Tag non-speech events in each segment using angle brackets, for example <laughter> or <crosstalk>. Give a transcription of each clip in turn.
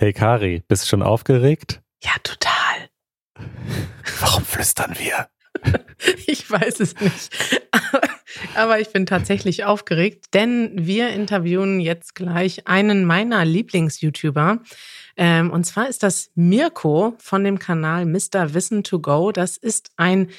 Hey Kari, bist du schon aufgeregt? Ja, total. Warum flüstern wir? <laughs> Ich weiß es nicht. Aber ich bin tatsächlich aufgeregt, denn wir interviewen jetzt gleich einen meiner Lieblings-YouTuber. Ähm, und zwar ist das Mirko von dem Kanal Mr. Wissen to Go. Das ist ein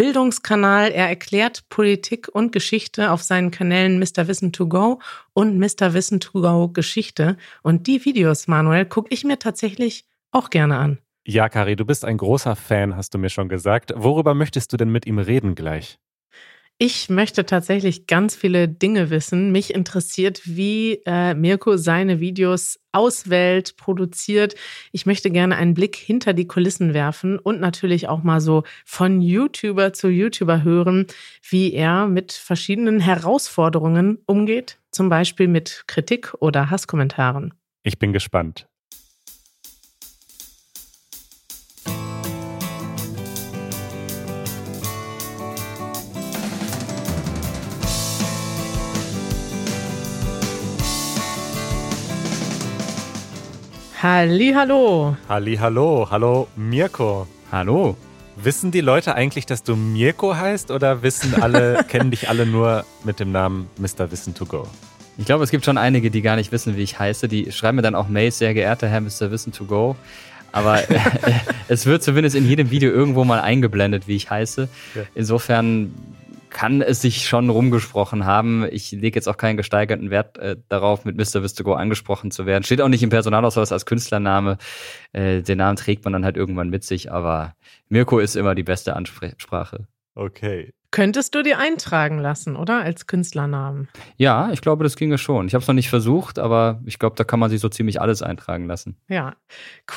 Bildungskanal. Er erklärt Politik und Geschichte auf seinen Kanälen Mr. Wissen to Go und Mr. Wissen to Go Geschichte. Und die Videos, Manuel, gucke ich mir tatsächlich auch gerne an. Ja, Kari, du bist ein großer Fan, hast du mir schon gesagt. Worüber möchtest du denn mit ihm reden gleich? Ich möchte tatsächlich ganz viele Dinge wissen. Mich interessiert, wie äh, Mirko seine Videos auswählt, produziert. Ich möchte gerne einen Blick hinter die Kulissen werfen und natürlich auch mal so von YouTuber zu YouTuber hören, wie er mit verschiedenen Herausforderungen umgeht, zum Beispiel mit Kritik oder Hasskommentaren. Ich bin gespannt. Halli, hallo. Halli, hallo, hallo Mirko. Hallo. Wissen die Leute eigentlich, dass du Mirko heißt oder wissen alle, <laughs> kennen dich alle nur mit dem Namen Mr. Wissen to Go? Ich glaube, es gibt schon einige, die gar nicht wissen, wie ich heiße. Die schreiben mir dann auch Mails, sehr geehrter Herr Mr. Wissen to Go. Aber <laughs> <laughs> es wird zumindest in jedem Video irgendwo mal eingeblendet, wie ich heiße. Insofern kann es sich schon rumgesprochen haben. Ich lege jetzt auch keinen gesteigerten Wert äh, darauf, mit Mr. Vistago angesprochen zu werden. Steht auch nicht im Personalausweis als Künstlername. Äh, den Namen trägt man dann halt irgendwann mit sich, aber Mirko ist immer die beste Ansprache. Okay. Könntest du dir eintragen lassen, oder? Als Künstlernamen. Ja, ich glaube, das ginge schon. Ich habe es noch nicht versucht, aber ich glaube, da kann man sich so ziemlich alles eintragen lassen. Ja,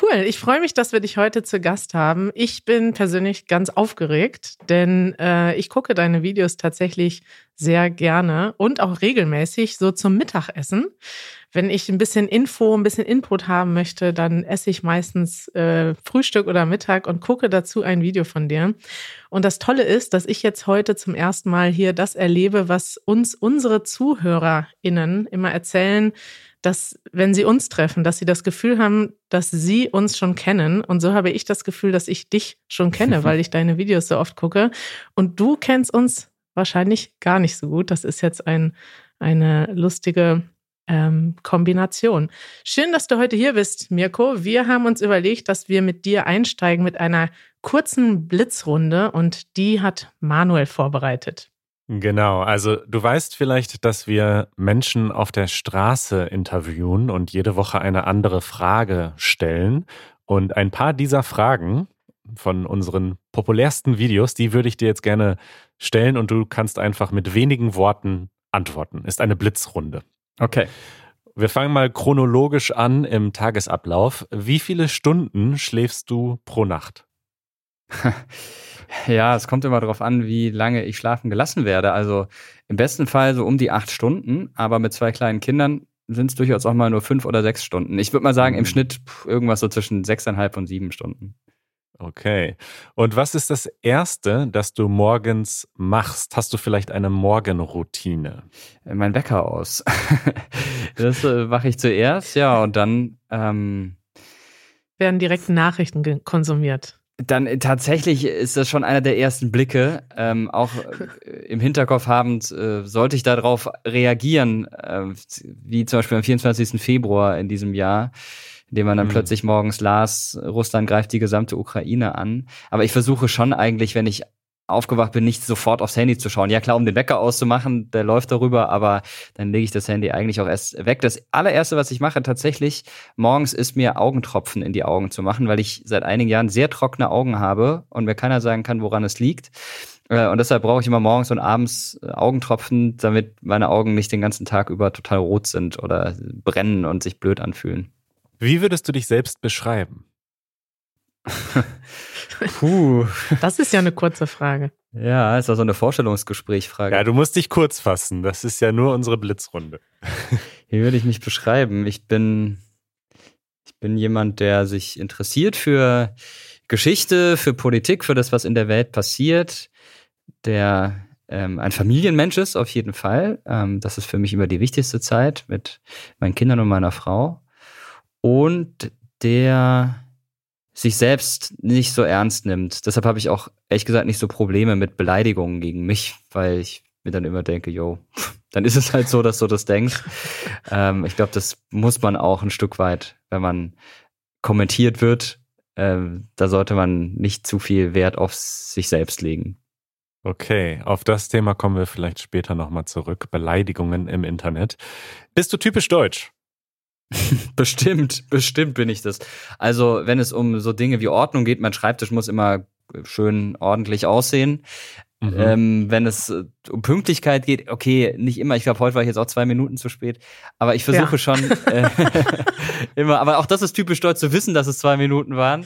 cool. Ich freue mich, dass wir dich heute zu Gast haben. Ich bin persönlich ganz aufgeregt, denn äh, ich gucke deine Videos tatsächlich sehr gerne und auch regelmäßig so zum Mittagessen wenn ich ein bisschen Info, ein bisschen Input haben möchte, dann esse ich meistens äh, Frühstück oder Mittag und gucke dazu ein Video von dir. Und das Tolle ist, dass ich jetzt heute zum ersten Mal hier das erlebe, was uns unsere ZuhörerInnen immer erzählen, dass wenn sie uns treffen, dass sie das Gefühl haben, dass sie uns schon kennen. Und so habe ich das Gefühl, dass ich dich schon kenne, <laughs> weil ich deine Videos so oft gucke. Und du kennst uns wahrscheinlich gar nicht so gut. Das ist jetzt ein, eine lustige ähm, Kombination. Schön, dass du heute hier bist, Mirko. Wir haben uns überlegt, dass wir mit dir einsteigen mit einer kurzen Blitzrunde und die hat Manuel vorbereitet. Genau, also du weißt vielleicht, dass wir Menschen auf der Straße interviewen und jede Woche eine andere Frage stellen. Und ein paar dieser Fragen von unseren populärsten Videos, die würde ich dir jetzt gerne stellen und du kannst einfach mit wenigen Worten antworten. Ist eine Blitzrunde. Okay. Wir fangen mal chronologisch an im Tagesablauf. Wie viele Stunden schläfst du pro Nacht? <laughs> Ja, es kommt immer darauf an, wie lange ich schlafen gelassen werde. Also im besten Fall so um die acht Stunden, aber mit zwei kleinen Kindern sind es durchaus auch mal nur fünf oder sechs Stunden. Ich würde mal sagen, im mhm. Schnitt irgendwas so zwischen sechseinhalb und sieben Stunden. Okay. Und was ist das Erste, das du morgens machst? Hast du vielleicht eine Morgenroutine? Äh, mein Wecker aus. <laughs> das äh, mache ich zuerst, ja, und dann ähm, werden direkt Nachrichten konsumiert. Dann äh, tatsächlich ist das schon einer der ersten Blicke. Ähm, auch im Hinterkopf habend, äh, sollte ich darauf reagieren, äh, wie zum Beispiel am 24. Februar in diesem Jahr indem man dann mhm. plötzlich morgens las, Russland greift die gesamte Ukraine an. Aber ich versuche schon eigentlich, wenn ich aufgewacht bin, nicht sofort aufs Handy zu schauen. Ja klar, um den Wecker auszumachen, der läuft darüber, aber dann lege ich das Handy eigentlich auch erst weg. Das allererste, was ich mache tatsächlich morgens, ist mir Augentropfen in die Augen zu machen, weil ich seit einigen Jahren sehr trockene Augen habe und mir keiner sagen kann, woran es liegt. Äh, und deshalb brauche ich immer morgens und abends äh, Augentropfen, damit meine Augen nicht den ganzen Tag über total rot sind oder brennen und sich blöd anfühlen. Wie würdest du dich selbst beschreiben? <laughs> Puh. Das ist ja eine kurze Frage. Ja, ist also eine Vorstellungsgesprächfrage. Ja, du musst dich kurz fassen. Das ist ja nur unsere Blitzrunde. <laughs> Wie würde ich mich beschreiben? Ich bin, ich bin jemand, der sich interessiert für Geschichte, für Politik, für das, was in der Welt passiert, der ähm, ein Familienmensch ist, auf jeden Fall. Ähm, das ist für mich immer die wichtigste Zeit mit meinen Kindern und meiner Frau und der sich selbst nicht so ernst nimmt. Deshalb habe ich auch ehrlich gesagt nicht so Probleme mit Beleidigungen gegen mich, weil ich mir dann immer denke, yo, <laughs> dann ist es halt so, dass du das denkst. ähm, ich glaube, das muss man auch ein Stück weit, wenn man kommentiert wird, ähm, da sollte man nicht zu viel Wert auf sich selbst legen. Okay, auf das Thema kommen wir vielleicht später nochmal zurück. Beleidigungen im Internet. Bist du typisch deutsch? <laughs> bestimmt, bestimmt bin ich das. Also, wenn es um so Dinge wie Ordnung geht, mein Schreibtisch muss immer schön ordentlich aussehen. Mhm. Ähm, wenn es äh, um Pünktlichkeit geht, okay, nicht immer. Ich glaube, heute war ich jetzt auch zwei Minuten zu spät. Aber ich versuche ja. schon äh, <laughs> immer. Aber auch das ist typisch deutsch zu wissen, dass es zwei Minuten waren.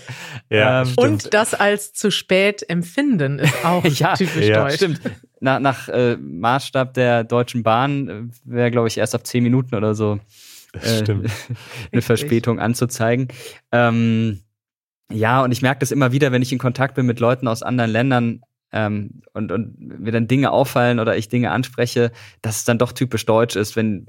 Ja, ähm, und das als zu spät empfinden ist auch <laughs> ja, typisch ja. deutsch. Stimmt. Nach, nach äh, Maßstab der Deutschen Bahn äh, wäre, glaube ich, erst ab zehn Minuten oder so <laughs> äh, <laughs> eine Verspätung anzuzeigen. Ähm, ja, und ich merke das immer wieder, wenn ich in Kontakt bin mit Leuten aus anderen Ländern, ähm, und, und mir dann Dinge auffallen oder ich Dinge anspreche, dass es dann doch typisch deutsch ist, wenn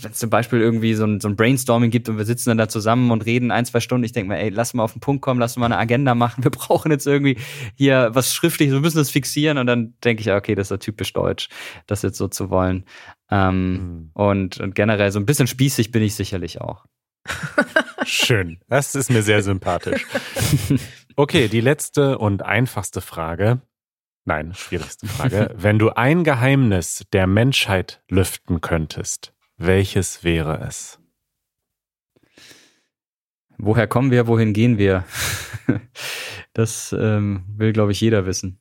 wenn es zum Beispiel irgendwie so ein, so ein Brainstorming gibt und wir sitzen dann da zusammen und reden ein, zwei Stunden, ich denke mir, ey, lass mal auf den Punkt kommen, lass mal eine Agenda machen, wir <laughs> brauchen jetzt irgendwie hier was schriftlich, wir müssen das fixieren und dann denke ich, okay, das ist ja typisch deutsch, das jetzt so zu wollen. Ähm, mhm. und, und generell so ein bisschen spießig bin ich sicherlich auch. Schön, das ist mir sehr sympathisch. <laughs> Okay, die letzte und einfachste Frage. Nein, schwierigste Frage. Wenn du ein Geheimnis der Menschheit lüften könntest, welches wäre es? Woher kommen wir, wohin gehen wir? <laughs> Das ähm, will, glaube ich, jeder wissen.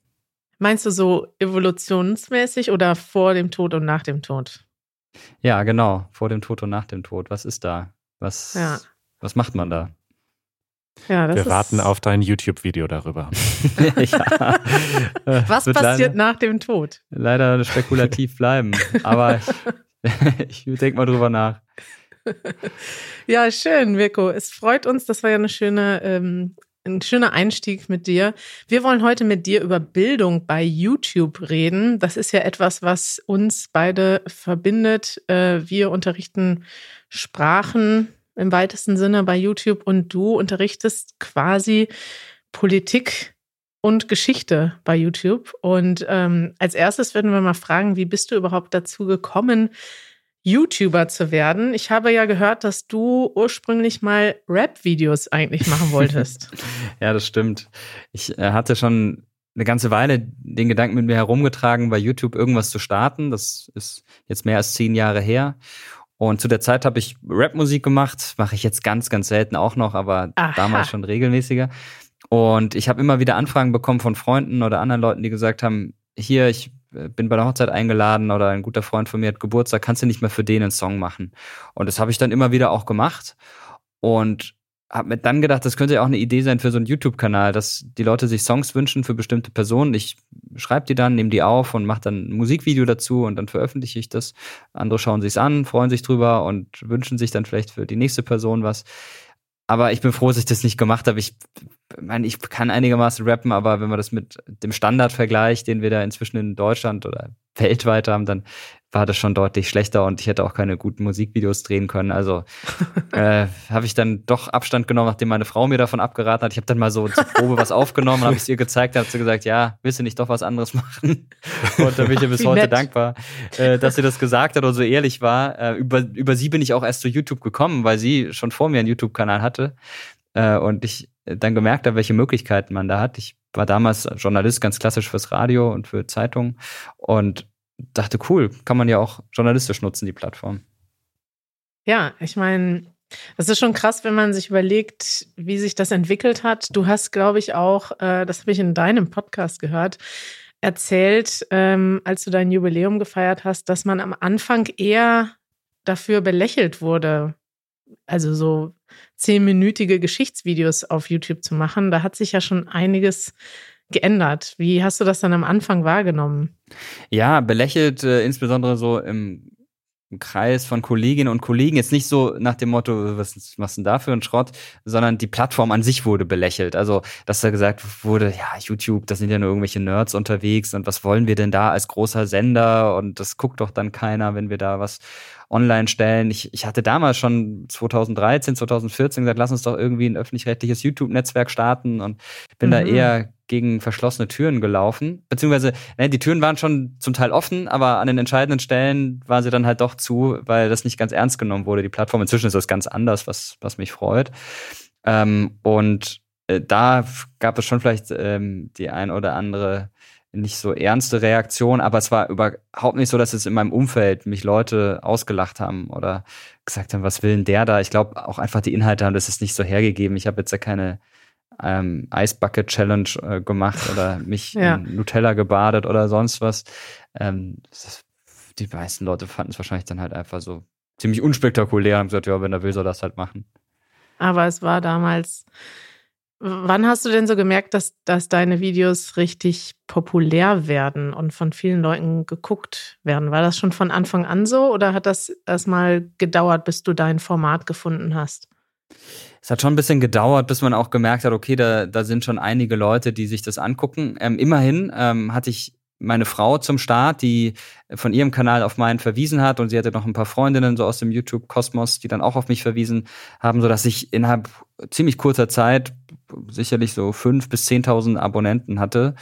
Meinst du so evolutionsmäßig oder vor dem Tod und nach dem Tod? Ja, genau, vor dem Tod und nach dem Tod. Was ist da? Was, ja. was macht man da? Ja, Wir warten auf dein YouTube-Video darüber. <laughs> ja. Was passiert leider, nach dem Tod? Leider spekulativ bleiben, aber <laughs> <laughs> ich, denke mal drüber nach. <laughs> Ja, schön, Mirko. Es freut uns. Das war ja eine schöne, ähm, ein schöner Einstieg mit dir. Wir wollen heute mit dir über Bildung bei YouTube reden. Das ist ja etwas, was uns beide verbindet. Äh, wir unterrichten Sprachen im weitesten Sinne bei YouTube und du unterrichtest quasi Politik und Geschichte bei YouTube. Und ähm, als erstes würden wir mal fragen, wie bist du überhaupt dazu gekommen, YouTuber zu werden? Ich habe ja gehört, dass du ursprünglich mal Rap-Videos eigentlich machen <laughs> wolltest. ja, das stimmt. Ich äh, hatte schon eine ganze Weile den Gedanken mit mir herumgetragen, bei YouTube irgendwas zu starten. Das ist jetzt mehr als zehn Jahre her. Und zu der Zeit habe ich Rapmusik gemacht, mache ich jetzt ganz, ganz selten auch noch, aber Aha. damals schon regelmäßiger. Und ich habe immer wieder Anfragen bekommen von Freunden oder anderen Leuten, die gesagt haben, hier, ich äh, bin bei der Hochzeit eingeladen oder ein guter Freund von mir hat Geburtstag, kannst du nicht mehr für den einen Song machen? Und das habe ich dann immer wieder auch gemacht. Und habe mir dann gedacht, das könnte ja auch eine Idee sein für so einen YouTube-Kanal, dass die Leute sich Songs wünschen für bestimmte Personen. Ich schreibe die dann, nehme die auf und mache dann ein Musikvideo dazu und dann veröffentliche ich das. Andere schauen sich's an, freuen sich drüber und wünschen sich dann vielleicht für die nächste Person was. Aber ich bin froh, dass ich das nicht gemacht habe. Ich meine, ich kann einigermaßen rappen, aber wenn man das mit dem Standard vergleicht, den wir da inzwischen in Deutschland oder weltweit haben, dann war das schon deutlich schlechter und ich hätte auch keine guten Musikvideos drehen können. Also <laughs> äh, habe ich dann doch Abstand genommen, nachdem meine Frau mir davon abgeraten hat. Ich habe dann mal so zur Probe was aufgenommen, habe es ihr gezeigt, hat sie gesagt, ja, willst du nicht doch was anderes machen? <laughs> Und da bin ich ihr bis heute nett. dankbar, äh, dass sie das gesagt hat und so ehrlich war. Äh, über, über sie bin ich auch erst zu YouTube gekommen, weil sie schon vor mir einen YouTube-Kanal hatte. Äh, und ich dann gemerkt habe, welche Möglichkeiten man da hat. Ich war damals Journalist ganz klassisch fürs Radio und für Zeitungen und dachte, cool, kann man ja auch journalistisch nutzen, die Plattform. Ja, ich meine, das ist schon krass, wenn man sich überlegt, wie sich das entwickelt hat. Du hast, glaube ich, auch, äh, das habe ich in deinem Podcast gehört, erzählt, ähm, als du dein Jubiläum gefeiert hast, dass man am Anfang eher dafür belächelt wurde, also so zehnminütige Geschichtsvideos auf YouTube zu machen. Da hat sich ja schon einiges geändert. Wie hast du das dann am Anfang wahrgenommen? Ja, belächelt, äh, insbesondere so im Kreis von Kolleginnen und Kollegen jetzt nicht so nach dem Motto, was machst du denn da für ein Schrott, sondern die Plattform an sich wurde belächelt. Also, dass da gesagt wurde, ja, YouTube, da sind ja nur irgendwelche Nerds unterwegs und was wollen wir denn da als großer Sender und das guckt doch dann keiner, wenn wir da was online stellen. Ich, ich hatte damals schon 2013, 2014 gesagt, lass uns doch irgendwie ein öffentlich-rechtliches YouTube-Netzwerk starten und bin mhm. da eher gegen verschlossene Türen gelaufen. Beziehungsweise, ne, die Türen waren schon zum Teil offen, aber an den entscheidenden Stellen waren sie dann halt doch zu, weil das nicht ganz ernst genommen wurde. Die Plattform inzwischen ist das ganz anders, was, was mich freut. Ähm, und äh, da gab es schon vielleicht ähm, die ein oder andere nicht so ernste Reaktion, aber es war überhaupt nicht so, dass es in meinem Umfeld mich Leute ausgelacht haben oder gesagt haben, was will denn der da? Ich glaube auch einfach die Inhalte haben das ist nicht so hergegeben. Ich habe jetzt ja keine ähm, Ice Bucket Challenge äh, gemacht oder <laughs> mich ja. in Nutella gebadet oder sonst was. Ähm, das, die meisten Leute fanden es wahrscheinlich dann halt einfach so ziemlich unspektakulär und haben gesagt, ja, wenn er will, soll das halt machen. Aber es war damals Wann hast du denn so gemerkt, dass, dass deine Videos richtig populär werden und von vielen Leuten geguckt werden? War das schon von Anfang an so oder hat das erstmal gedauert, bis du dein Format gefunden hast? Es hat schon ein bisschen gedauert, bis man auch gemerkt hat, okay, da, da sind schon einige Leute, die sich das angucken. Ähm, immerhin ähm, hatte ich meine Frau zum Start, die von ihrem Kanal auf meinen verwiesen hat und sie hatte noch ein paar Freundinnen so aus dem YouTube-Kosmos, die dann auch auf mich verwiesen haben, so dass ich innerhalb ziemlich kurzer Zeit sicherlich so fünf bis zehntausend Abonnenten hatte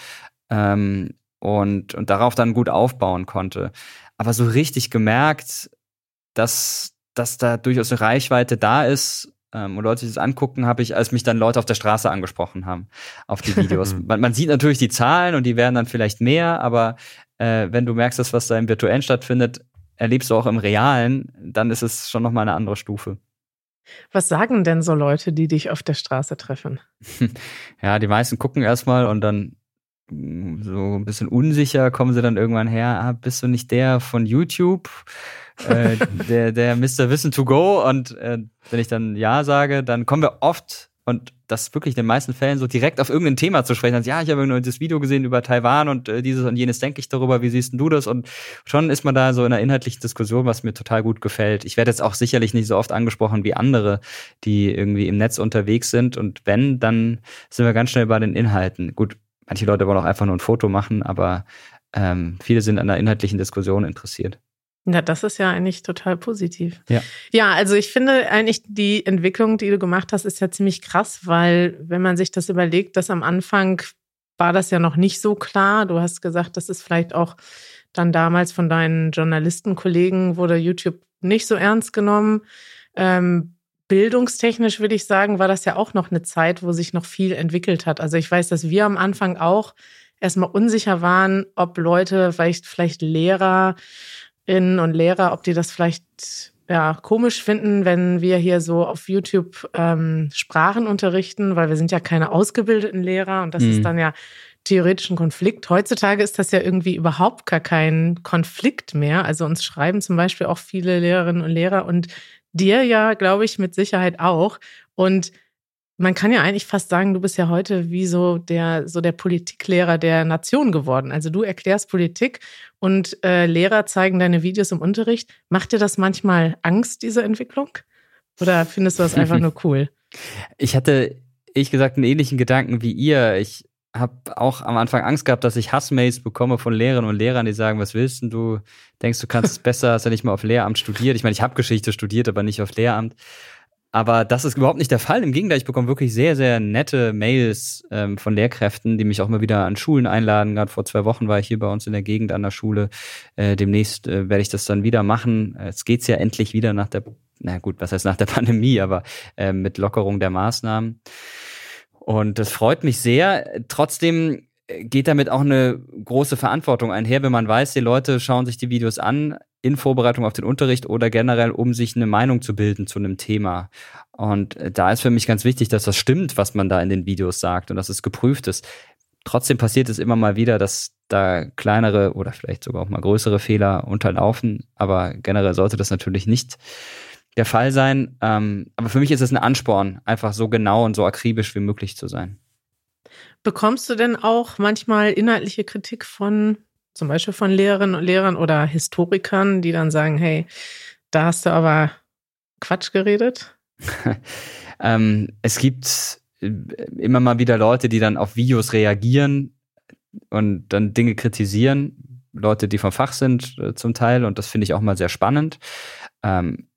ähm, und, und darauf dann gut aufbauen konnte. Aber so richtig gemerkt, dass, dass da durchaus eine Reichweite da ist, ähm, und Leute, die das angucken, habe ich, als mich dann Leute auf der Straße angesprochen haben auf die Videos. <laughs> man, man, sieht natürlich die Zahlen und die werden dann vielleicht mehr, aber äh, wenn du merkst, dass was da im Virtuellen stattfindet, erlebst du auch im Realen, dann ist es schon nochmal eine andere Stufe. Was sagen denn so Leute, die dich auf der Straße treffen? <laughs> Ja, die meisten gucken erstmal und dann mm, so ein bisschen unsicher kommen sie dann irgendwann her, ah, bist du nicht der von YouTube? Äh, der, der Mr. Wissen to go. Und äh, wenn ich dann Ja sage, dann kommen wir oft und das wirklich in den meisten Fällen so direkt auf irgendein Thema zu sprechen. Also, ja, ich habe nur das Video gesehen über Taiwan und äh, dieses und jenes denke ich darüber, wie siehst du das? Und schon ist man da so in einer inhaltlichen Diskussion, was mir total gut gefällt. Ich werde jetzt auch sicherlich nicht so oft angesprochen wie andere, die irgendwie im Netz unterwegs sind. Und wenn, dann sind wir ganz schnell bei den Inhalten. Gut, manche Leute wollen auch einfach nur ein Foto machen, aber ähm, viele sind an der inhaltlichen Diskussion interessiert. Ja, das ist ja eigentlich total positiv. Ja. ja, also ich finde eigentlich die Entwicklung, die du gemacht hast, ist ja ziemlich krass, weil wenn man sich das überlegt, dass am Anfang war das ja noch nicht so klar. Du hast gesagt, das ist vielleicht auch dann damals von deinen Journalistenkollegen wurde YouTube nicht so ernst genommen. Ähm, bildungstechnisch würde ich sagen, war das ja auch noch eine Zeit, wo sich noch viel entwickelt hat. Also ich weiß, dass wir am Anfang auch erstmal unsicher waren, ob Leute, vielleicht, vielleicht Lehrer, Lehrerinnen und Lehrer, ob die das vielleicht ja, komisch finden, wenn wir hier so auf YouTube ähm, Sprachen unterrichten, weil wir sind ja keine ausgebildeten Lehrer und das mhm. ist dann ja theoretisch ein Konflikt. Heutzutage ist das ja irgendwie überhaupt gar kein Konflikt mehr. Also uns schreiben zum Beispiel auch viele Lehrerinnen und Lehrer und dir ja, glaube ich, mit Sicherheit auch. Und man kann ja eigentlich fast sagen, du bist ja heute wie so der, so der Politiklehrer der Nation geworden. Also du erklärst Politik und äh, Lehrer zeigen deine Videos im Unterricht. Macht dir das manchmal Angst, diese Entwicklung? Oder findest du das einfach nur <laughs> cool? Ich hatte, ehrlich gesagt, einen ähnlichen Gedanken wie ihr. Ich habe auch am Anfang Angst gehabt, dass ich Hassmails bekomme von Lehrerinnen und Lehrern, die sagen, was willst denn du? Denkst du kannst es <laughs> besser, hast ja nicht mal auf Lehramt studiert. Ich meine, ich habe Geschichte studiert, aber nicht auf Lehramt. Aber das ist überhaupt nicht der Fall. Im Gegenteil, ich bekomme wirklich sehr, sehr nette Mails ähm, von Lehrkräften, die mich auch mal wieder an Schulen einladen. Gerade vor zwei Wochen war ich hier bei uns in der Gegend an der Schule. Äh, demnächst äh, werde ich das dann wieder machen. Es geht's ja endlich wieder nach der, na gut, was heißt nach der <laughs> Pandemie, aber äh, mit Lockerung der Maßnahmen. Und das freut mich sehr. Trotzdem geht damit auch eine große Verantwortung einher, wenn man weiß, die Leute schauen sich die Videos an in Vorbereitung auf den Unterricht oder generell, um sich eine Meinung zu bilden zu einem Thema. Und da ist für mich ganz wichtig, dass das stimmt, was man da in den Videos sagt und dass es geprüft ist. Trotzdem passiert es immer mal wieder, dass da kleinere oder vielleicht sogar auch mal größere Fehler unterlaufen. Aber generell sollte das natürlich nicht der Fall sein. Ähm, aber für mich ist es ein Ansporn, einfach so genau und so akribisch wie möglich zu sein. Bekommst du denn auch manchmal inhaltliche Kritik von zum Beispiel von Lehrerinnen und Lehrern oder Historikern, die dann sagen, hey, da hast du aber Quatsch geredet? <laughs> ähm, es gibt äh, immer mal wieder Leute, die dann auf Videos reagieren und dann Dinge kritisieren. Leute, die vom Fach sind äh, zum Teil und das finde ich auch mal sehr spannend. Ähm,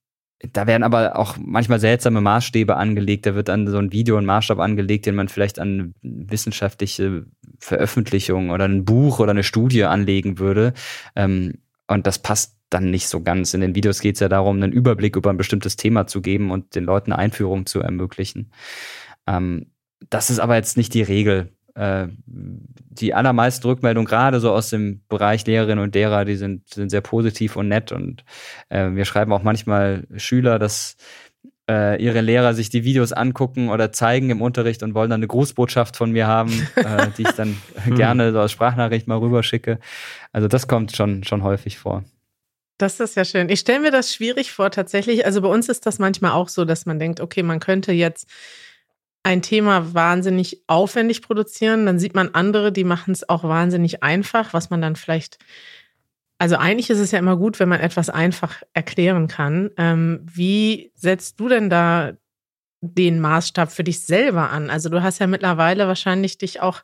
da werden aber auch manchmal seltsame Maßstäbe angelegt. Da wird an so ein Video ein Maßstab angelegt, den man vielleicht an wissenschaftliche Veröffentlichung oder ein Buch oder eine Studie anlegen würde. Ähm, und das passt dann nicht so ganz. In den Videos geht es ja darum, einen Überblick über ein bestimmtes Thema zu geben und den Leuten Einführung zu ermöglichen. Ähm, das ist aber jetzt nicht die Regel. Äh, die allermeisten Rückmeldungen, gerade so aus dem Bereich Lehrerinnen und Lehrer, die sind, sind sehr positiv und nett. Und äh, wir schreiben auch manchmal Schüler, dass äh, ihre Lehrer sich die Videos angucken oder zeigen im Unterricht und wollen dann eine Grußbotschaft von mir haben, äh, die ich dann <laughs> hm. gerne so als Sprachnachricht mal rüberschicke. Also das kommt schon, schon häufig vor. Das ist ja schön. Ich stelle mir das schwierig vor, tatsächlich. Also bei uns ist das manchmal auch so, dass man denkt, okay, man könnte jetzt ein Thema wahnsinnig aufwendig produzieren, dann sieht man andere, die machen es auch wahnsinnig einfach, was man dann vielleicht, also eigentlich ist es ja immer gut, wenn man etwas einfach erklären kann. Ähm, wie setzt du denn da den Maßstab für dich selber an? Also du hast ja mittlerweile wahrscheinlich dich auch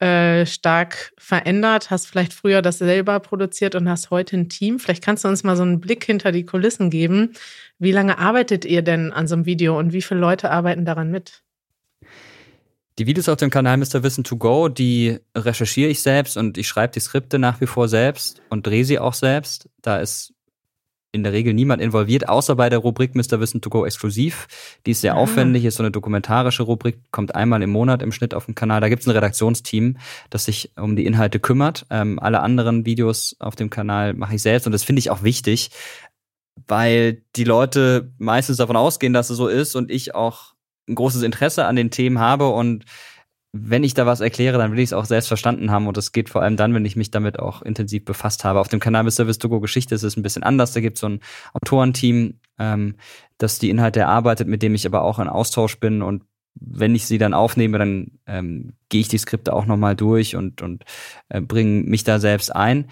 äh, stark verändert, hast vielleicht früher das selber produziert und hast heute ein Team. Vielleicht kannst du uns mal so einen Blick hinter die Kulissen geben. Wie lange arbeitet ihr denn an so einem Video und wie viele Leute arbeiten daran mit? Die Videos auf dem Kanal Mr. Wissen to Go, die recherchiere ich selbst und ich schreibe die Skripte nach wie vor selbst und drehe sie auch selbst. Da ist in der Regel niemand involviert, außer bei der Rubrik Mr. Wissen to Go exklusiv. Die ist sehr ah. aufwendig, ist so eine dokumentarische Rubrik, kommt einmal im Monat im Schnitt auf dem Kanal. Da gibt es ein Redaktionsteam, das sich um die Inhalte kümmert. Ähm, alle anderen Videos auf dem Kanal mache ich selbst und das finde ich auch wichtig, weil die Leute meistens davon ausgehen, dass es so ist und ich auch ein großes Interesse an den Themen habe und wenn ich da was erkläre, dann will ich es auch selbst verstanden haben und das geht vor allem dann, wenn ich mich damit auch intensiv befasst habe. Auf dem Kanal Mr. Service Togo Geschichte ist es ein bisschen anders. Da gibt es so ein Autorenteam, ähm, das die Inhalte erarbeitet, mit dem ich aber auch in Austausch bin und wenn ich sie dann aufnehme, dann ähm, gehe ich die Skripte auch nochmal durch und, und äh, bringe mich da selbst ein.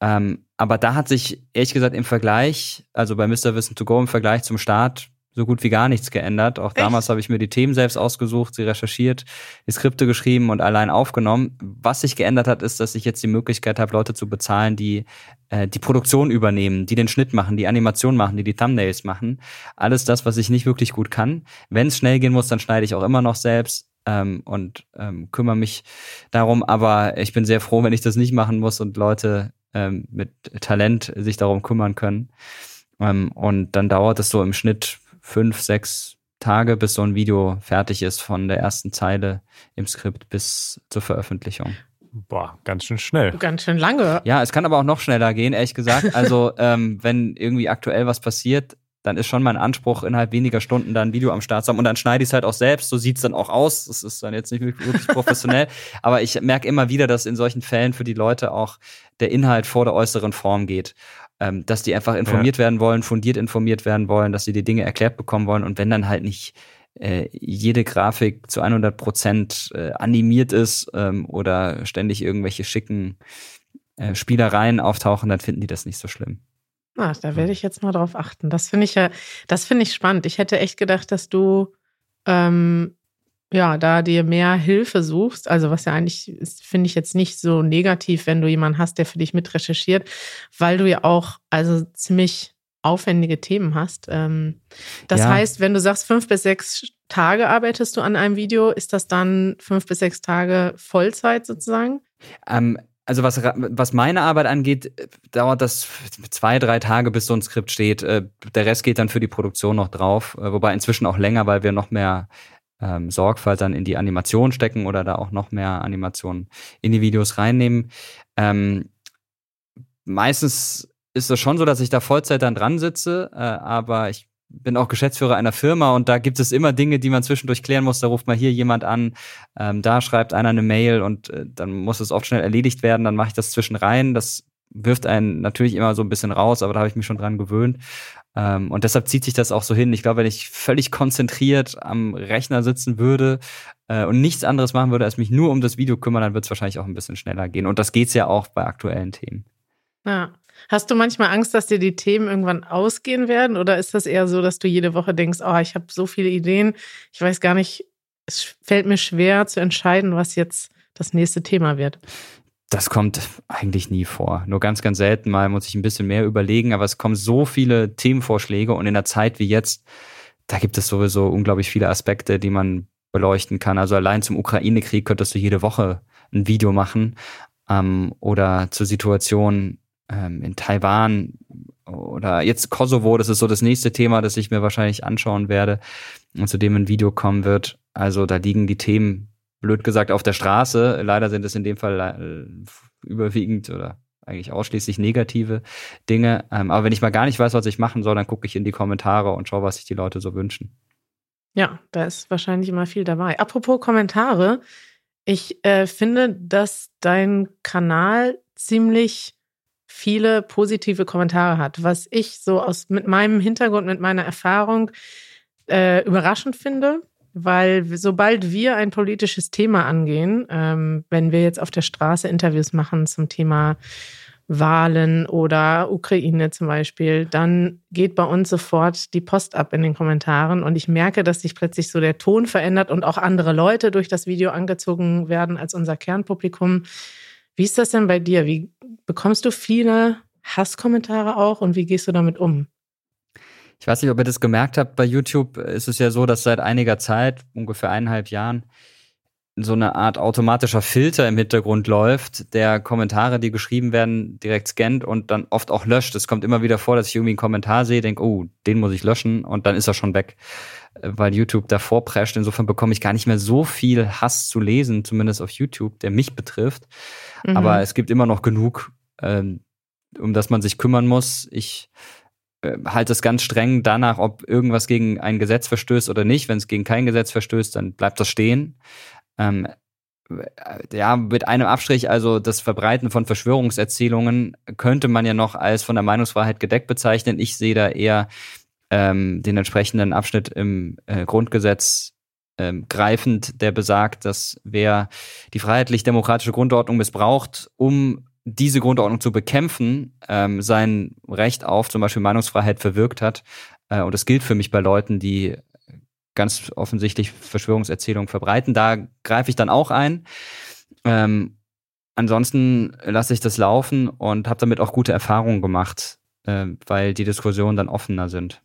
Ähm, aber da hat sich ehrlich gesagt im Vergleich, also bei Mr. Wissen to Go im Vergleich zum Start, so gut wie gar nichts geändert. Auch Echt? damals habe ich mir die Themen selbst ausgesucht, sie recherchiert, die Skripte geschrieben und allein aufgenommen. Was sich geändert hat, ist, dass ich jetzt die Möglichkeit habe, Leute zu bezahlen, die äh, die Produktion übernehmen, die den Schnitt machen, die Animation machen, die die Thumbnails machen. Alles das, was ich nicht wirklich gut kann. Wenn es schnell gehen muss, dann schneide ich auch immer noch selbst. Ähm, und ähm, kümmere mich darum, aber ich bin sehr froh, wenn ich das nicht machen muss und Leute ähm, mit Talent sich darum kümmern können. Ähm, und dann dauert es so im Schnitt fünf, sechs Tage, bis so ein Video fertig ist, von der ersten Zeile im Skript bis zur Veröffentlichung. Boah, ganz schön schnell. Ganz schön lange. Ja, es kann aber auch noch schneller gehen, ehrlich gesagt. Also, <laughs> ähm, wenn irgendwie aktuell was passiert, dann ist schon mein Anspruch, innerhalb weniger Stunden da ein Video am Start zu haben. Und dann schneide ich es halt auch selbst. So sieht es dann auch aus. Das ist dann jetzt nicht wirklich professionell. <laughs> aber ich merke immer wieder, dass in solchen Fällen für die Leute auch der Inhalt vor der äußeren Form geht ähm, dass die einfach informiert ja. werden wollen, fundiert informiert werden wollen, dass sie die Dinge erklärt bekommen wollen und wenn dann halt nicht äh, jede Grafik zu 100 Prozent äh, animiert ist ähm, oder ständig irgendwelche schicken äh, Spielereien auftauchen, dann finden die das nicht so schlimm. Ah, da werde ich jetzt mal drauf achten. Das finde ich ja, das finde ich spannend. Ich hätte echt gedacht, dass du ähm, ja, da dir mehr Hilfe suchst, also was ja eigentlich finde ich jetzt nicht so negativ, wenn du jemanden hast, der für dich mit recherchiert, weil du ja auch also ziemlich aufwendige Themen hast. Ähm, das ja. heißt, wenn du sagst, fünf bis sechs Tage arbeitest du an einem Video, ist das dann fünf bis sechs Tage Vollzeit sozusagen? Ähm, also was, was meine Arbeit angeht, dauert das zwei, drei Tage, bis so ein Skript steht. Äh, der Rest geht dann für die Produktion noch drauf, äh, wobei inzwischen auch länger, weil wir noch mehr ähm, Sorgfalt dann in die Animation stecken oder da auch noch mehr Animationen in die Videos reinnehmen. Ähm, meistens ist es schon so, dass ich da Vollzeit dann dran sitze, äh, aber ich bin auch Geschäftsführer einer Firma und da gibt es immer Dinge, die man zwischendurch klären muss. Da ruft mal hier jemand an, ähm, da schreibt einer eine Mail und äh, dann muss es oft schnell erledigt werden. Dann mache ich das zwischen rein. Das wirft einen natürlich immer so ein bisschen raus, aber da habe ich mich schon dran gewöhnt. Ähm, und deshalb zieht sich das auch so hin. Ich glaube, wenn ich völlig konzentriert am Rechner sitzen würde, äh, und nichts anderes machen würde, als mich nur um das Video kümmern, dann wird es wahrscheinlich auch ein bisschen schneller gehen. Und das geht's ja auch bei aktuellen Themen. Ja. Hast du manchmal Angst, dass dir die Themen irgendwann ausgehen werden? Oder ist das eher so, dass du jede Woche denkst, oh, ich habe so viele Ideen, ich weiß gar nicht, es fällt mir schwer zu entscheiden, was jetzt das nächste Thema wird? Das kommt eigentlich nie vor. Nur ganz, ganz selten mal muss ich ein bisschen mehr überlegen, aber es kommen so viele Themenvorschläge und in der Zeit wie jetzt, da gibt es sowieso unglaublich viele Aspekte, die man beleuchten kann. Also allein zum Ukraine-Krieg könntest du jede Woche ein Video machen ähm, oder zur Situation ähm, in Taiwan oder jetzt Kosovo, das ist so das nächste Thema, das ich mir wahrscheinlich anschauen werde und zu dem ein Video kommen wird. Also da liegen die Themen blöd gesagt, auf der Straße. Leider sind es in dem Fall überwiegend oder eigentlich ausschließlich negative Dinge. Ähm, aber wenn ich mal gar nicht weiß, was ich machen soll, dann gucke ich in die Kommentare und schaue, was sich die Leute so wünschen. Ja, da ist wahrscheinlich immer viel dabei. Apropos Kommentare, ich äh, finde, dass dein Kanal ziemlich viele positive Kommentare hat, was ich so aus mit meinem Hintergrund, mit meiner Erfahrung äh, überraschend finde weil sobald wir ein politisches Thema angehen, ähm, wenn wir jetzt auf der Straße Interviews machen zum Thema Wahlen oder Ukraine zum Beispiel, dann geht bei uns sofort die Post ab in den Kommentaren und ich merke, dass sich plötzlich so der Ton verändert und auch andere Leute durch das Video angezogen werden als unser Kernpublikum. Wie ist das denn bei dir? Wie bekommst du viele Hasskommentare auch und wie gehst du damit um? Ich weiß nicht, ob ihr das gemerkt habt, bei YouTube ist es ja so, dass seit einiger Zeit, ungefähr eineinhalb Jahren, so eine Art automatischer Filter im Hintergrund läuft, der Kommentare, die geschrieben werden, direkt scannt und dann oft auch löscht. Es kommt immer wieder vor, dass ich irgendwie einen Kommentar sehe, denke, oh, den muss ich löschen und dann ist er schon weg, weil YouTube davor prescht. Insofern bekomme ich gar nicht mehr so viel Hass zu lesen, zumindest auf YouTube, der mich betrifft. Mhm. Aber es gibt immer noch genug, ähm, um das man sich kümmern muss. Ich äh, halte es ganz streng danach, ob irgendwas gegen ein Gesetz verstößt oder nicht. Wenn es gegen kein Gesetz verstößt, dann bleibt das stehen. Ähm, äh, ja, mit einem Abstrich, also das Verbreiten von Verschwörungserzählungen könnte man ja noch als von der Meinungsfreiheit gedeckt bezeichnen. Ich sehe da eher ähm, den entsprechenden Abschnitt im äh, Grundgesetz ähm, greifend, der besagt, dass wer die freiheitlich-demokratische Grundordnung missbraucht, um diese Grundordnung zu bekämpfen, ähm, sein Recht auf zum Beispiel Meinungsfreiheit verwirkt hat. Äh, und das gilt für mich bei Leuten, die ganz offensichtlich Verschwörungserzählungen verbreiten. Da greife ich dann auch ein. Ähm, ansonsten lasse ich das laufen und habe damit auch gute Erfahrungen gemacht, äh, weil die Diskussionen dann offener sind.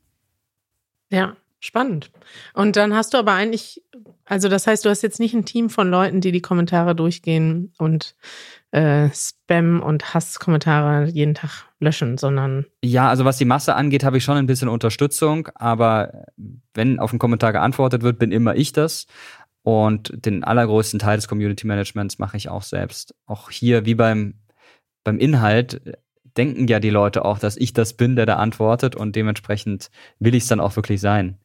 Ja, spannend. Und dann hast du aber eigentlich, also das heißt, du hast jetzt nicht ein Team von Leuten, die die Kommentare durchgehen und äh, Spam und Hasskommentare jeden Tag löschen, sondern. Ja, also was die Masse angeht, habe ich schon ein bisschen Unterstützung, aber wenn auf einen Kommentar geantwortet wird, bin immer ich das. Und den allergrößten Teil des Community Managements mache ich auch selbst. Auch hier, wie beim, beim Inhalt, denken ja die Leute auch, dass ich das bin, der da antwortet und dementsprechend will ich es dann auch wirklich sein.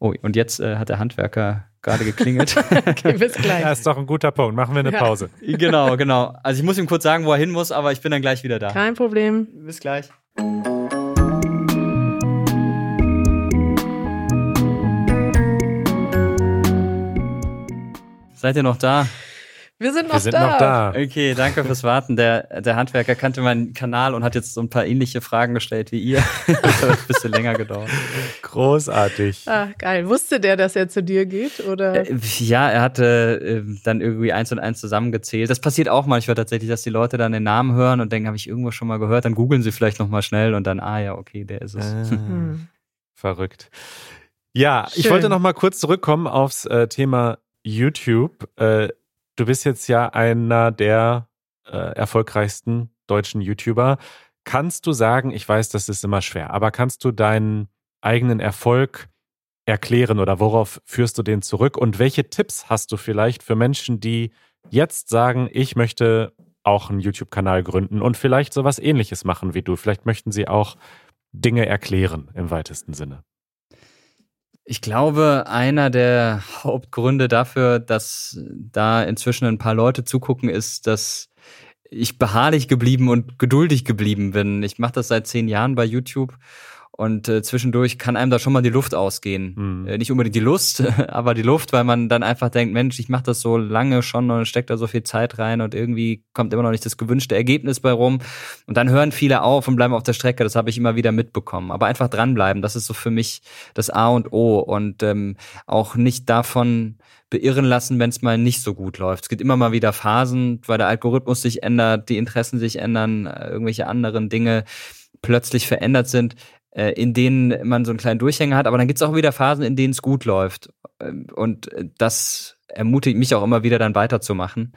Oh, und jetzt äh, hat der Handwerker gerade geklingelt. <laughs> okay, bis gleich. Ja, ist doch ein guter Punkt. Machen wir eine Pause. Ja. Genau, genau. Also ich muss ihm kurz sagen, wo er hin muss, aber ich bin dann gleich wieder da. Kein Problem. Bis gleich. Seid ihr noch da? Wir sind noch, Wir sind da. noch da. Okay, danke fürs Warten. Der, der Handwerker kannte meinen Kanal und hat jetzt so ein paar ähnliche Fragen gestellt wie ihr. <laughs> das hat ein bisschen länger gedauert. Großartig. Ah, geil. Wusste der, dass er zu dir geht? Oder? Äh, ja, er hatte äh, dann irgendwie eins und eins zusammengezählt. Das passiert auch manchmal tatsächlich, dass die Leute dann den Namen hören und denken, habe ich irgendwo schon mal gehört. Dann googeln sie vielleicht nochmal schnell und dann, ah ja, okay, der ist es. Ah, <laughs> hm. Verrückt. Ja, Schön. ich wollte noch mal kurz zurückkommen aufs äh, Thema YouTube. Äh, du bist jetzt ja einer der äh, erfolgreichsten deutschen YouTuber. Kannst du sagen, ich weiß, das ist immer schwer, aber kannst du deinen eigenen Erfolg erklären oder worauf führst du den zurück? Und welche Tipps hast du vielleicht für Menschen, die jetzt sagen, ich möchte auch einen YouTube-Kanal gründen und vielleicht sowas ähnliches machen wie du? Vielleicht möchten sie auch Dinge erklären im weitesten Sinne. Ich glaube, einer der Hauptgründe dafür, dass da inzwischen ein paar Leute zugucken, ist, dass ich beharrlich geblieben und geduldig geblieben bin. Ich mache das seit zehn Jahren bei YouTube und äh, zwischendurch kann einem da schon mal die Luft ausgehen. Mhm. Äh, nicht unbedingt die Lust, <laughs> aber die Luft, weil man dann einfach denkt, Mensch, ich mache das so lange schon und steckt da so viel Zeit rein und irgendwie kommt immer noch nicht das gewünschte Ergebnis bei rum. Und dann hören viele auf und bleiben auf der Strecke. Das habe ich immer wieder mitbekommen. Aber einfach dranbleiben, das ist so für mich das A und O und ähm, auch nicht davon beirren lassen, wenn es mal nicht so gut läuft. Es gibt immer mal wieder Phasen, weil der Algorithmus sich ändert, die Interessen sich ändern, äh, irgendwelche anderen Dinge plötzlich verändert sind, in denen man so einen kleinen Durchhänger hat. Aber dann gibt es auch wieder Phasen, in denen es gut läuft. Ähm, und das ermutigt mich auch immer wieder dann weiterzumachen.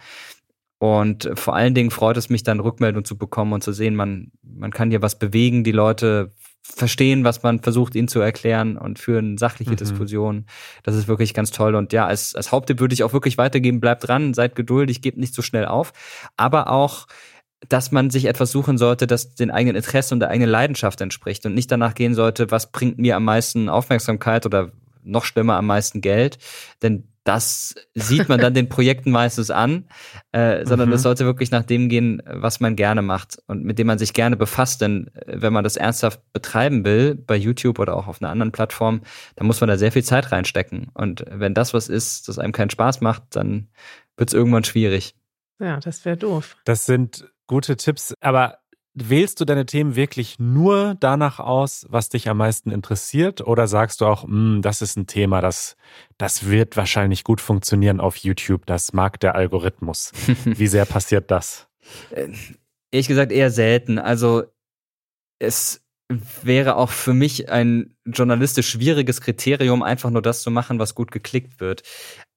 Und vor allen Dingen freut es mich dann, Rückmeldung zu bekommen und zu sehen, man, man kann hier was bewegen, die Leute verstehen, was man versucht, ihnen zu erklären und führen sachliche mhm. Diskussionen. Das ist wirklich ganz toll. Und ja, als, als Haupttipp würde ich auch wirklich weitergeben, bleibt dran, seid geduldig, gebt nicht so schnell auf. Aber auch, dass man sich etwas suchen sollte, das den eigenen Interessen und der eigenen Leidenschaft entspricht und nicht danach gehen sollte, was bringt mir am meisten Aufmerksamkeit oder noch schlimmer am meisten Geld. Denn das sieht man dann <laughs> den Projekten meistens an, äh, sondern es mhm. sollte wirklich nach dem gehen, was man gerne macht und mit dem man sich gerne befasst. Denn äh, wenn man das ernsthaft betreiben will, bei YouTube oder auch auf einer anderen Plattform, dann muss man da sehr viel Zeit reinstecken. Und wenn das was ist, das einem keinen Spaß macht, dann wird es irgendwann schwierig. Ja, das wäre doof. Das sind gute Tipps, aber wählst du deine Themen wirklich nur danach aus, was dich am meisten interessiert? Oder sagst du auch, hm, das ist ein Thema, das, das wird wahrscheinlich gut funktionieren auf YouTube, das mag der Algorithmus. <laughs> Wie sehr passiert das? Äh, ehrlich gesagt eher selten. Also es wäre auch für mich ein journalistisch schwieriges Kriterium, einfach nur das zu machen, was gut geklickt wird.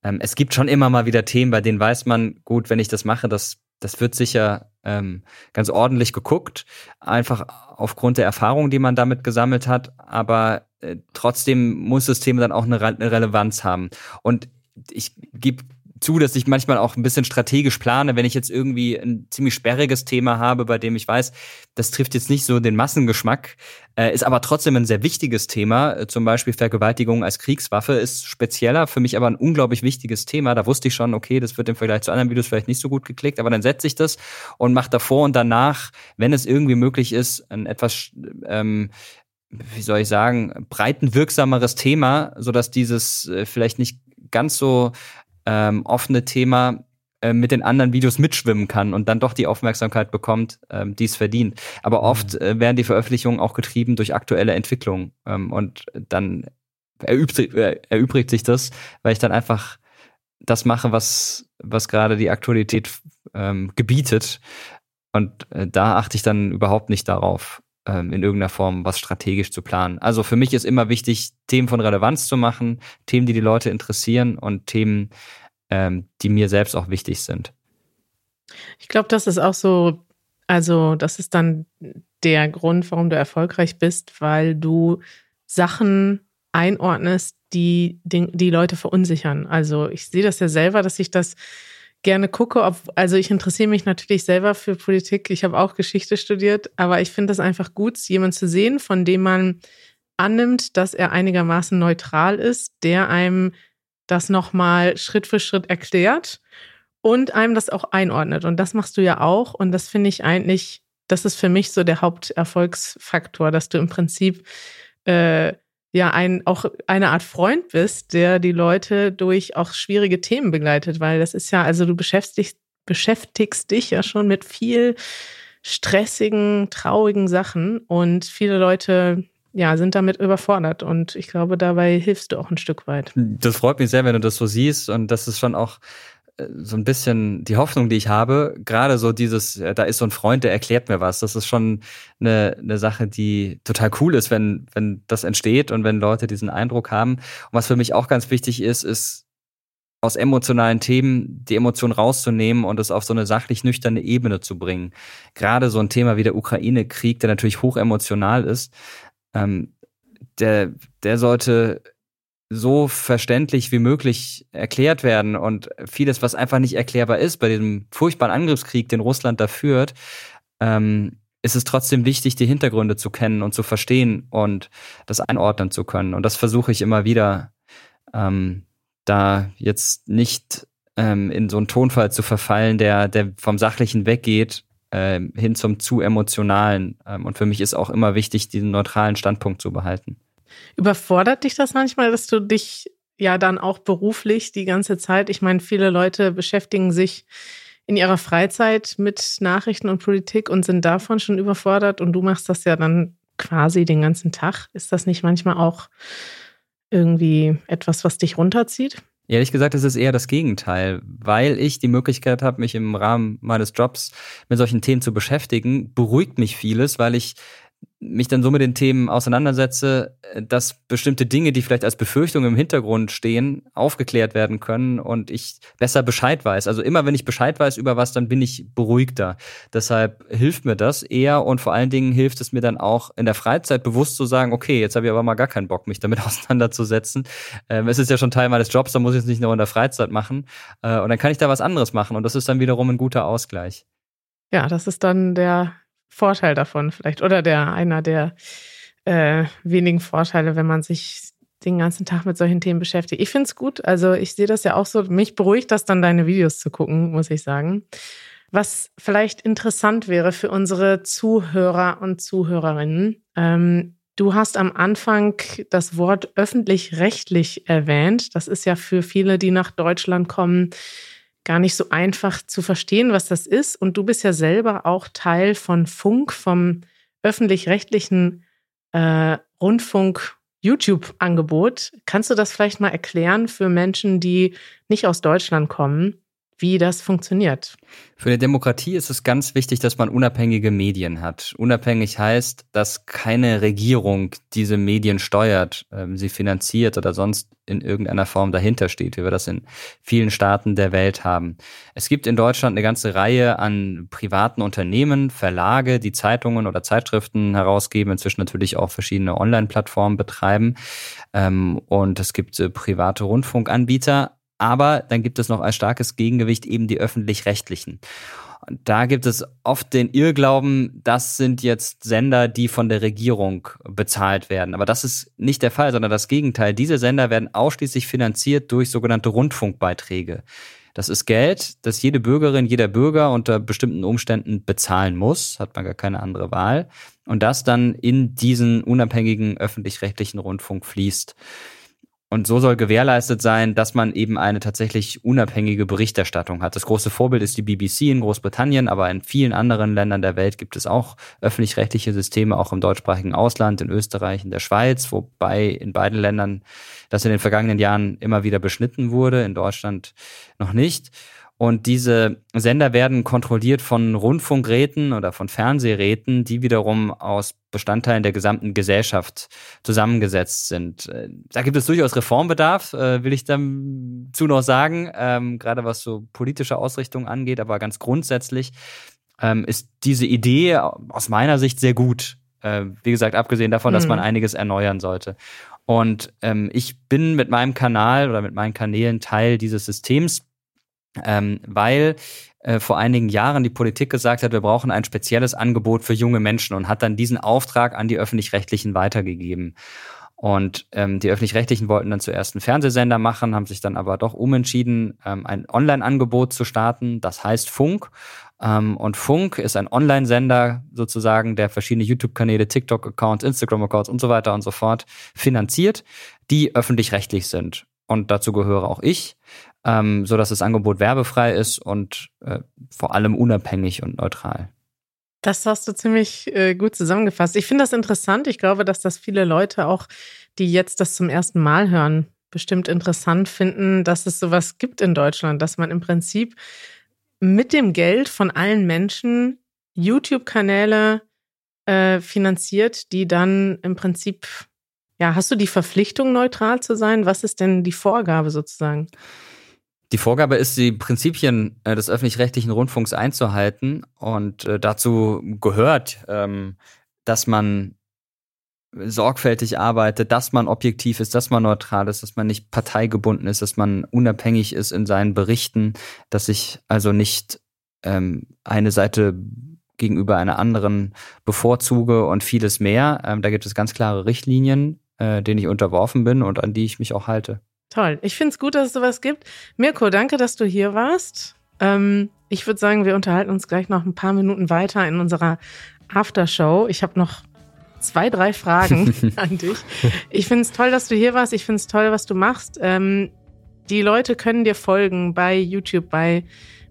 Ähm, es gibt schon immer mal wieder Themen, bei denen weiß man, gut, wenn ich das mache, das das wird sicher ähm, ganz ordentlich geguckt, einfach aufgrund der Erfahrung, die man damit gesammelt hat. Aber äh, trotzdem muss das Thema dann auch eine, eine Relevanz haben. Und ich gebe zu, dass ich manchmal auch ein bisschen strategisch plane, wenn ich jetzt irgendwie ein ziemlich sperriges Thema habe, bei dem ich weiß, das trifft jetzt nicht so den Massengeschmack, äh, ist aber trotzdem ein sehr wichtiges Thema. Äh, zum Beispiel Vergewaltigung als Kriegswaffe ist spezieller, für mich aber ein unglaublich wichtiges Thema. Da wusste ich schon, okay, das wird im Vergleich zu anderen Videos vielleicht nicht so gut geklickt, aber dann setze ich das und mache davor und danach, wenn es irgendwie möglich ist, ein etwas ähm, wie soll ich sagen, breitenwirksameres Thema, so dass dieses äh, vielleicht nicht ganz so ähm, offene Thema äh, mit den anderen Videos mitschwimmen kann und dann doch die Aufmerksamkeit bekommt, ähm, die es verdient. Aber oft mhm. äh, werden die Veröffentlichungen auch getrieben durch aktuelle Entwicklungen ähm, und dann erübt, äh, erübrigt sich das, weil ich dann einfach das mache, was, was gerade die Aktualität ähm, gebietet. Und äh, da achte ich dann überhaupt nicht darauf, ähm, in irgendeiner Form was strategisch zu planen. Also für mich ist immer wichtig, Themen von Relevanz zu machen, Themen, die die Leute interessieren und Themen, ähm, die mir selbst auch wichtig sind. Ich glaube, das ist auch so, also das ist dann der Grund, warum du erfolgreich bist, weil du Sachen einordnest, die die, die Leute verunsichern. Also ich sehe das ja selber, dass ich das gerne gucke. Ob, also ich interessiere mich natürlich selber für Politik. Ich habe auch Geschichte studiert, aber ich finde es einfach gut, jemanden zu sehen, von dem man annimmt, dass er einigermaßen neutral ist, der einem das nochmal Schritt für Schritt erklärt und einem das auch einordnet. Und das machst du ja auch. Und das finde ich eigentlich, das ist für mich so der Haupterfolgsfaktor, dass du im Prinzip äh, ja ein, auch eine Art Freund bist, der die Leute durch auch schwierige Themen begleitet, weil das ist ja, also du beschäftigst, beschäftigst dich ja schon mit viel stressigen, traurigen Sachen und viele Leute ja, sind damit überfordert und ich glaube, dabei hilfst du auch ein Stück weit. Das freut mich sehr, wenn du das so siehst und das ist schon auch so ein bisschen die Hoffnung, die ich habe, gerade so dieses, äh, da ist so ein Freund, der erklärt mir was. Das ist schon eine, eine Sache, die total cool ist, wenn, wenn das entsteht und wenn Leute diesen Eindruck haben. Und was für mich auch ganz wichtig ist, ist aus emotionalen Themen die Emotionen rauszunehmen und es auf so eine sachlich nüchterne Ebene zu bringen. Gerade so ein Thema wie der Ukraine-Krieg, der natürlich hoch emotional ist, ähm, der, der sollte so verständlich wie möglich erklärt werden und vieles, was einfach nicht erklärbar ist bei diesem furchtbaren Angriffskrieg, den Russland da führt, ähm, ist es trotzdem wichtig, die Hintergründe zu kennen und zu verstehen und das einordnen zu können. Und das versuche ich immer wieder, ähm, da jetzt nicht ähm, in so einen Tonfall zu verfallen, der, der vom Sachlichen weggeht äh, hin zum zu emotionalen. Ähm, und für mich ist auch immer wichtig, diesen neutralen Standpunkt zu behalten. Überfordert dich das manchmal, dass du dich ja dann auch beruflich die ganze Zeit, ich meine, viele Leute beschäftigen sich in ihrer Freizeit mit Nachrichten und Politik und sind davon schon überfordert und du machst das ja dann quasi den ganzen Tag. Ist das nicht manchmal auch irgendwie etwas, was dich runterzieht? Ehrlich gesagt, es ist eher das Gegenteil, weil ich die Möglichkeit habe, mich im Rahmen meines Jobs mit solchen Themen zu beschäftigen, beruhigt mich vieles, weil ich mich dann so mit den Themen auseinandersetze, äh, dass bestimmte Dinge, die vielleicht als Befürchtung im Hintergrund stehen, aufgeklärt werden können und ich besser Bescheid weiß. Also immer wenn ich Bescheid weiß über was, dann bin ich beruhigter. Deshalb hilft mir das eher und vor allen Dingen hilft es mir dann auch in der Freizeit bewusst zu sagen, okay, jetzt habe ich aber mal gar keinen Bock, mich damit <laughs> auseinanderzusetzen. Ähm, es ist ja schon Teil meines Jobs, da muss ich es nicht nur in der Freizeit machen. Äh, und dann kann ich da was anderes machen und das ist dann wiederum ein guter Ausgleich. Ja, das ist dann der Vorteil davon vielleicht oder der einer der äh, wenigen Vorteile, wenn man sich den ganzen Tag mit solchen Themen beschäftigt. Ich finde es gut. Also ich sehe das ja auch so. Mich beruhigt das dann, deine Videos zu gucken, muss ich sagen. Was vielleicht interessant wäre für unsere Zuhörer und Zuhörerinnen. Ähm, du hast am Anfang das Wort öffentlich-rechtlich erwähnt. Das ist ja für viele, die nach Deutschland kommen, gar nicht so einfach zu verstehen, was das ist. Und du bist ja selber auch Teil von Funk, vom öffentlich-rechtlichen äh, Rundfunk YouTube-Angebot. Kannst du das vielleicht mal erklären für Menschen, die nicht aus Deutschland kommen? Wie das funktioniert. Für eine Demokratie ist es ganz wichtig, dass man unabhängige Medien hat. Unabhängig heißt, dass keine Regierung diese Medien steuert, ähm, sie finanziert oder sonst in irgendeiner Form dahinter steht, wie wir das in vielen Staaten der Welt haben. Es gibt in Deutschland eine ganze Reihe an privaten Unternehmen, Verlage, die Zeitungen oder Zeitschriften herausgeben, inzwischen natürlich auch verschiedene Online-Plattformen betreiben. Ähm, und es gibt äh, private Rundfunkanbieter, aber dann gibt es noch als starkes Gegengewicht eben die öffentlich-rechtlichen. Da gibt es oft den Irrglauben, das sind jetzt Sender, die von der Regierung bezahlt werden. Aber das ist nicht der Fall, sondern das Gegenteil. Diese Sender werden ausschließlich finanziert durch sogenannte Rundfunkbeiträge. Das ist Geld, das jede Bürgerin, jeder Bürger unter bestimmten Umständen bezahlen muss, hat man gar keine andere Wahl, und das dann in diesen unabhängigen öffentlich-rechtlichen Rundfunk fließt. Und so soll gewährleistet sein, dass man eben eine tatsächlich unabhängige Berichterstattung hat. Das große Vorbild ist die BBC in Großbritannien, aber in vielen anderen Ländern der Welt gibt es auch öffentlich-rechtliche Systeme, auch im deutschsprachigen Ausland, in Österreich, in der Schweiz, wobei in beiden Ländern das in den vergangenen Jahren immer wieder beschnitten wurde, in Deutschland noch nicht. Und diese Sender werden kontrolliert von Rundfunkräten oder von Fernsehräten, die wiederum aus Bestandteilen der gesamten Gesellschaft zusammengesetzt sind. Äh, da gibt es durchaus Reformbedarf, äh, will ich dazu noch sagen, ähm, gerade was so politische Ausrichtung angeht, aber ganz grundsätzlich ähm, ist diese Idee aus meiner Sicht sehr gut. Äh, wie gesagt, abgesehen davon, dass man mhm. einiges erneuern sollte. Und ähm, ich bin mit meinem Kanal oder mit meinen Kanälen Teil dieses Systems ähm, weil äh, vor einigen Jahren die Politik gesagt hat, wir brauchen ein spezielles Angebot für junge Menschen und hat dann diesen Auftrag an die öffentlich-rechtlichen weitergegeben. Und ähm, die öffentlich-rechtlichen wollten dann zuerst einen Fernsehsender machen, haben sich dann aber doch umentschieden, ähm, ein Online-Angebot zu starten. Das heißt Funk. Ähm, und Funk ist ein Online-Sender sozusagen, der verschiedene YouTube-Kanäle, TikTok-Accounts, Instagram-Accounts und so weiter und so fort finanziert, die öffentlich-rechtlich sind. Und dazu gehöre auch ich ähm, so dass das Angebot werbefrei ist und äh, vor allem unabhängig und neutral. Das hast du ziemlich äh, gut zusammengefasst. Ich finde das interessant. Ich glaube, dass das viele Leute auch, die jetzt das zum ersten Mal hören, bestimmt interessant finden, dass es sowas gibt in Deutschland, dass man im Prinzip mit dem Geld von allen Menschen YouTube-Kanäle äh, finanziert, die dann im Prinzip, ja, hast du die Verpflichtung, neutral zu sein? Was ist denn die Vorgabe sozusagen? Die Vorgabe ist, die Prinzipien äh, des öffentlich-rechtlichen Rundfunks einzuhalten. Und äh, dazu gehört, ähm, dass man sorgfältig arbeitet, dass man objektiv ist, dass man neutral ist, dass man nicht parteigebunden ist, dass man unabhängig ist in seinen Berichten, dass ich also nicht ähm, eine Seite gegenüber einer anderen bevorzuge und vieles mehr. Ähm, da gibt es ganz klare Richtlinien, äh, denen ich unterworfen bin und an die ich mich auch halte. Toll. Ich finde es gut, dass es sowas gibt. Mirko, danke, dass du hier warst. Ähm, ich würde sagen, wir unterhalten uns gleich noch ein paar Minuten weiter in unserer Aftershow. Ich habe noch zwei, drei Fragen <laughs> an dich. Ich finde es toll, dass du hier warst. Ich finde es toll, was du machst. Ähm, die Leute können dir folgen bei YouTube, bei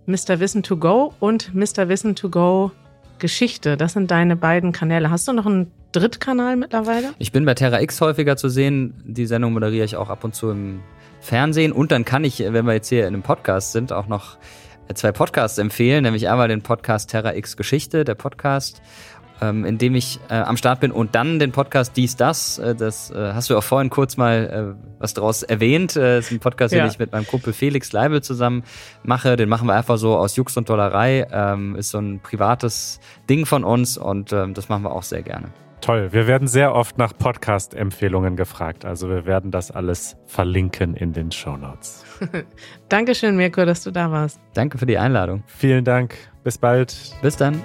Mr. Wissen to Go und Mr. Wissen to Go Geschichte. Das sind deine beiden Kanäle. Hast du noch einen Drittkanal mittlerweile? Ich bin bei Terra X häufiger zu sehen. Die Sendung moderiere ich auch ab und zu im Fernsehen. Und dann kann ich, wenn wir jetzt hier in einem Podcast sind, auch noch zwei Podcasts empfehlen, nämlich einmal den Podcast Terra X Geschichte, der Podcast ähm, in dem ich äh, am Start bin und dann den Podcast Dies, Das. Äh, das äh, hast du auch vorhin kurz mal äh, was daraus erwähnt. Äh, das ist ein Podcast, ja. den ich mit meinem Kumpel Felix Leibel zusammen mache. Den machen wir einfach so aus Jux und Dollerei. Ähm, ist so ein privates Ding von uns und ähm, das machen wir auch sehr gerne. Toll. Wir werden sehr oft nach Podcast-Empfehlungen gefragt. Also wir werden das alles verlinken in den Show Notes. <laughs> Dankeschön, Mirko, dass du da warst. Danke für die Einladung. Vielen Dank. Bis bald. Bis dann.